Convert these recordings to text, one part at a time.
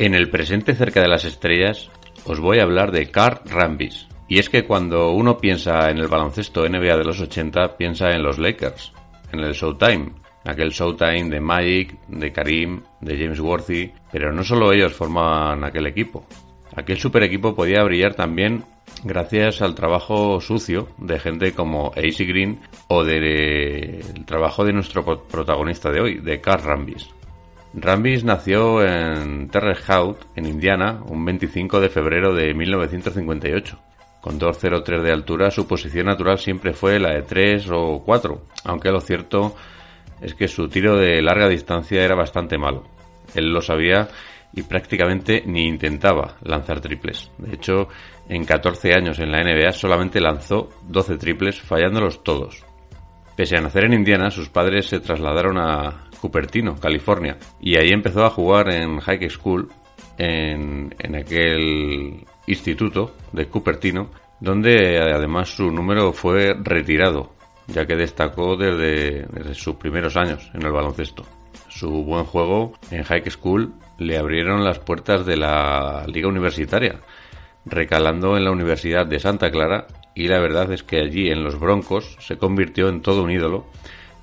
En el presente cerca de las estrellas os voy a hablar de Carl Rambis. Y es que cuando uno piensa en el baloncesto NBA de los 80, piensa en los Lakers, en el Showtime, aquel Showtime de Magic, de Karim, de James Worthy, pero no solo ellos formaban aquel equipo. Aquel super equipo podía brillar también gracias al trabajo sucio de gente como AC Green o del trabajo de nuestro pro- protagonista de hoy, de Carl Rambis. Rambis nació en Terre Haute, en Indiana, un 25 de febrero de 1958. Con 2,03 de altura, su posición natural siempre fue la de 3 o 4, aunque lo cierto es que su tiro de larga distancia era bastante malo. Él lo sabía y prácticamente ni intentaba lanzar triples. De hecho, en 14 años en la NBA solamente lanzó 12 triples, fallándolos todos. Pese a nacer en Indiana, sus padres se trasladaron a Cupertino, California, y ahí empezó a jugar en High School, en, aquel instituto de Cupertino, donde además su número fue retirado, ya que destacó desde, desde sus primeros años en el baloncesto. Su buen juego en High School le abrieron las puertas de la liga universitaria, recalando en la Universidad de Santa Clara y la verdad es que allí en los Broncos se convirtió en todo un ídolo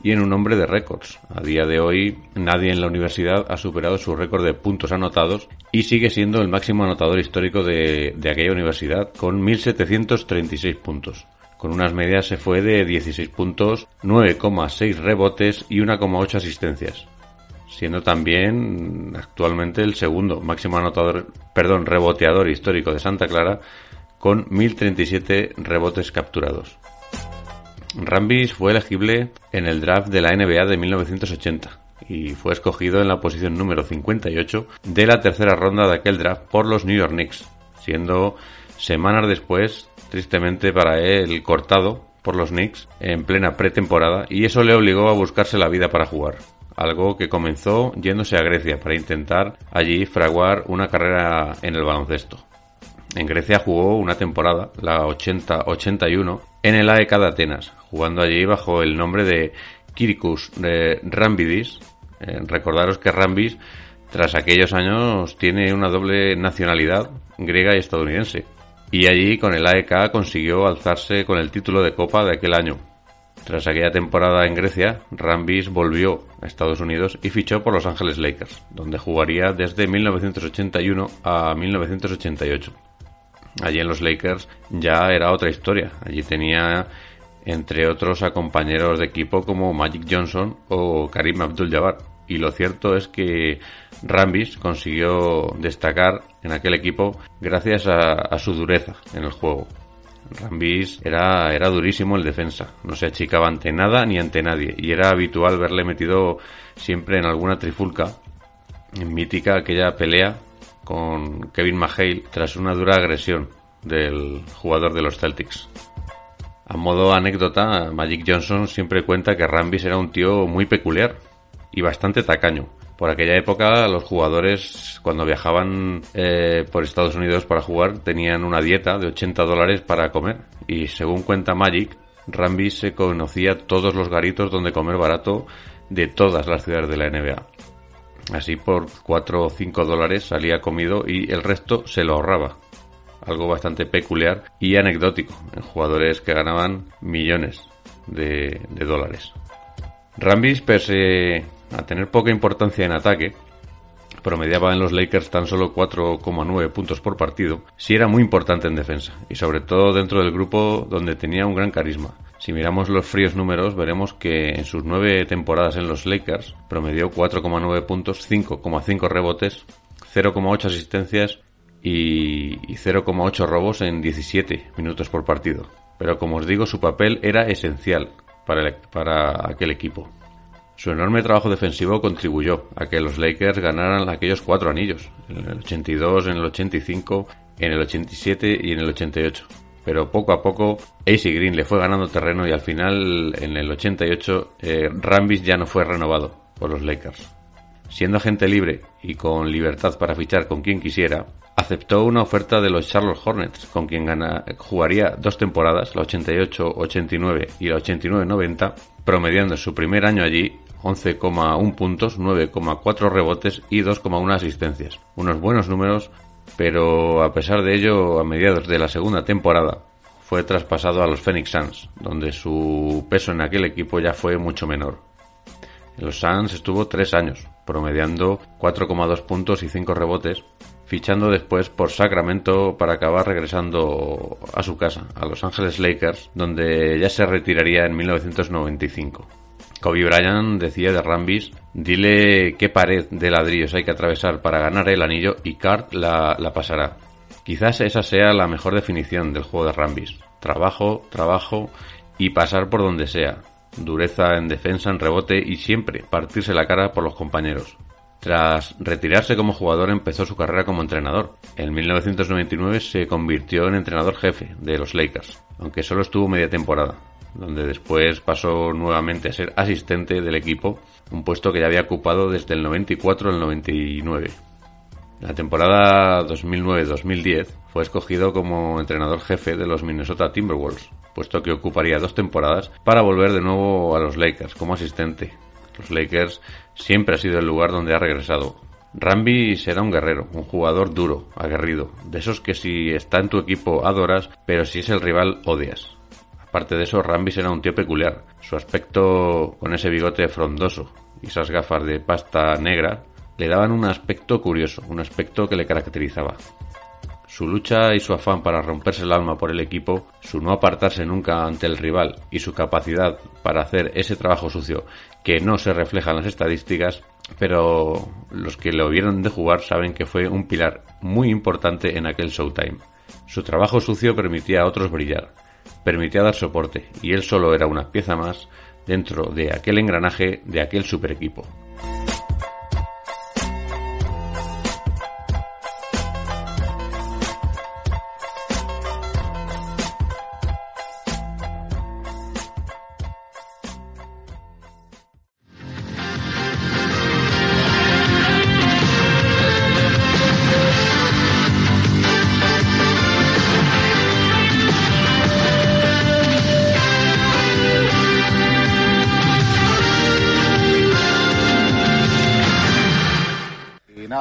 y en un hombre de récords. A día de hoy nadie en la universidad ha superado su récord de puntos anotados y sigue siendo el máximo anotador histórico de, de aquella universidad con 1.736 puntos. Con unas medias se fue de 16 puntos, 9,6 rebotes y 1,8 asistencias siendo también actualmente el segundo máximo anotador, perdón, reboteador histórico de Santa Clara con 1037 rebotes capturados. Rambis fue elegible en el draft de la NBA de 1980 y fue escogido en la posición número 58 de la tercera ronda de aquel draft por los New York Knicks, siendo semanas después, tristemente para él, cortado por los Knicks en plena pretemporada y eso le obligó a buscarse la vida para jugar algo que comenzó yéndose a Grecia para intentar allí fraguar una carrera en el baloncesto. En Grecia jugó una temporada, la 80-81, en el AEK de Atenas, jugando allí bajo el nombre de Kirikos de Rambidis. Eh, recordaros que Rambis, tras aquellos años, tiene una doble nacionalidad, griega y estadounidense. Y allí con el AEK consiguió alzarse con el título de Copa de aquel año, tras aquella temporada en Grecia, Rambis volvió a Estados Unidos y fichó por Los Ángeles Lakers, donde jugaría desde 1981 a 1988. Allí en los Lakers ya era otra historia. Allí tenía, entre otros, a compañeros de equipo como Magic Johnson o Karim Abdul-Jabbar. Y lo cierto es que Rambis consiguió destacar en aquel equipo gracias a, su dureza en el juego. Rambis era, era durísimo el defensa, no se achicaba ante nada ni ante nadie y era habitual verle metido siempre en alguna trifulca, en mítica aquella pelea con Kevin McHale tras una dura agresión del jugador de los Celtics. A modo anécdota, Magic Johnson siempre cuenta que Rambis era un tío muy peculiar y bastante tacaño. Por aquella época los jugadores cuando viajaban eh, por Estados Unidos para jugar tenían una dieta de 80 dólares para comer y según cuenta Magic, Rambis se conocía todos los garitos donde comer barato de todas las ciudades de la NBA. Así por 4 o 5 dólares salía comido y el resto se lo ahorraba algo bastante peculiar y anecdótico en jugadores que ganaban millones de, dólares. Rambis, pese a tener poca importancia en ataque, promediaba en los Lakers tan solo 4,9 puntos por partido, sí era muy importante en defensa, y sobre todo dentro del grupo donde tenía un gran carisma. Si miramos los fríos números, veremos que en sus nueve temporadas en los Lakers promedió 4,9 puntos, 5,5 rebotes, 0,8 asistencias y, 0,8 robos en 17 minutos por partido. Pero como os digo, su papel era esencial para, para aquel equipo. Su enorme trabajo defensivo contribuyó a que los Lakers ganaran aquellos cuatro anillos, en el 82, en el 85, en el 87 y en el 88. Pero poco a poco AC Green le fue ganando terreno y al final, en el 88, eh, Rambis ya no fue renovado por los Lakers. Siendo agente libre y con libertad para fichar con quien quisiera, aceptó una oferta de los Charlotte Hornets, con quien jugaría dos temporadas, la 88-89 y la 89-90, promediando su primer año allí 11,1 puntos, 9,4 rebotes y 2,1 asistencias. Unos buenos números, pero a pesar de ello, a mediados de la segunda temporada, fue traspasado a los Phoenix Suns, donde su peso en aquel equipo ya fue mucho menor. En los Suns estuvo tres años, promediando 4,2 puntos y 5 rebotes, fichando después por Sacramento para acabar regresando a su casa, a Los Ángeles Lakers, donde ya se retiraría en 1995. Kobe Bryant decía de Rambis, dile qué pared de ladrillos hay que atravesar para ganar el anillo y Cart la, la pasará. Quizás esa sea la mejor definición del juego de Rambis. Trabajo, trabajo y pasar por donde sea. Dureza en defensa, en rebote y siempre partirse la cara por los compañeros. Tras retirarse como jugador empezó su carrera como entrenador. En 1999 se convirtió en entrenador jefe de los Lakers, aunque solo estuvo media temporada, donde después pasó nuevamente a ser asistente del equipo, un puesto que ya había ocupado desde el 94 al 99. La temporada 2009-2010 fue escogido como entrenador jefe de los Minnesota Timberwolves, puesto que ocuparía dos temporadas para volver de nuevo a los Lakers como asistente, los Lakers siempre ha sido el lugar donde ha regresado. Rambi será un guerrero, un jugador duro, aguerrido, de esos que si está en tu equipo adoras, pero si es el rival odias. Aparte de eso, Rambi será un tío peculiar. Su aspecto con ese bigote frondoso y esas gafas de pasta negra le daban un aspecto curioso, un aspecto que le caracterizaba. Su lucha y su afán para romperse el alma por el equipo, su no apartarse nunca ante el rival y su capacidad para hacer ese trabajo sucio que no se refleja en las estadísticas, pero los que lo vieron de jugar saben que fue un pilar muy importante en aquel Showtime. Su trabajo sucio permitía a otros brillar, permitía dar soporte, y él solo era una pieza más dentro de aquel engranaje de aquel super equipo.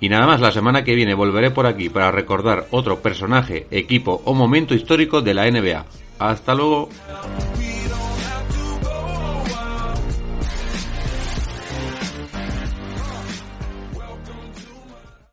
Y nada más, la semana que viene volveré por aquí para recordar otro personaje, equipo o momento histórico de la NBA. Hasta luego.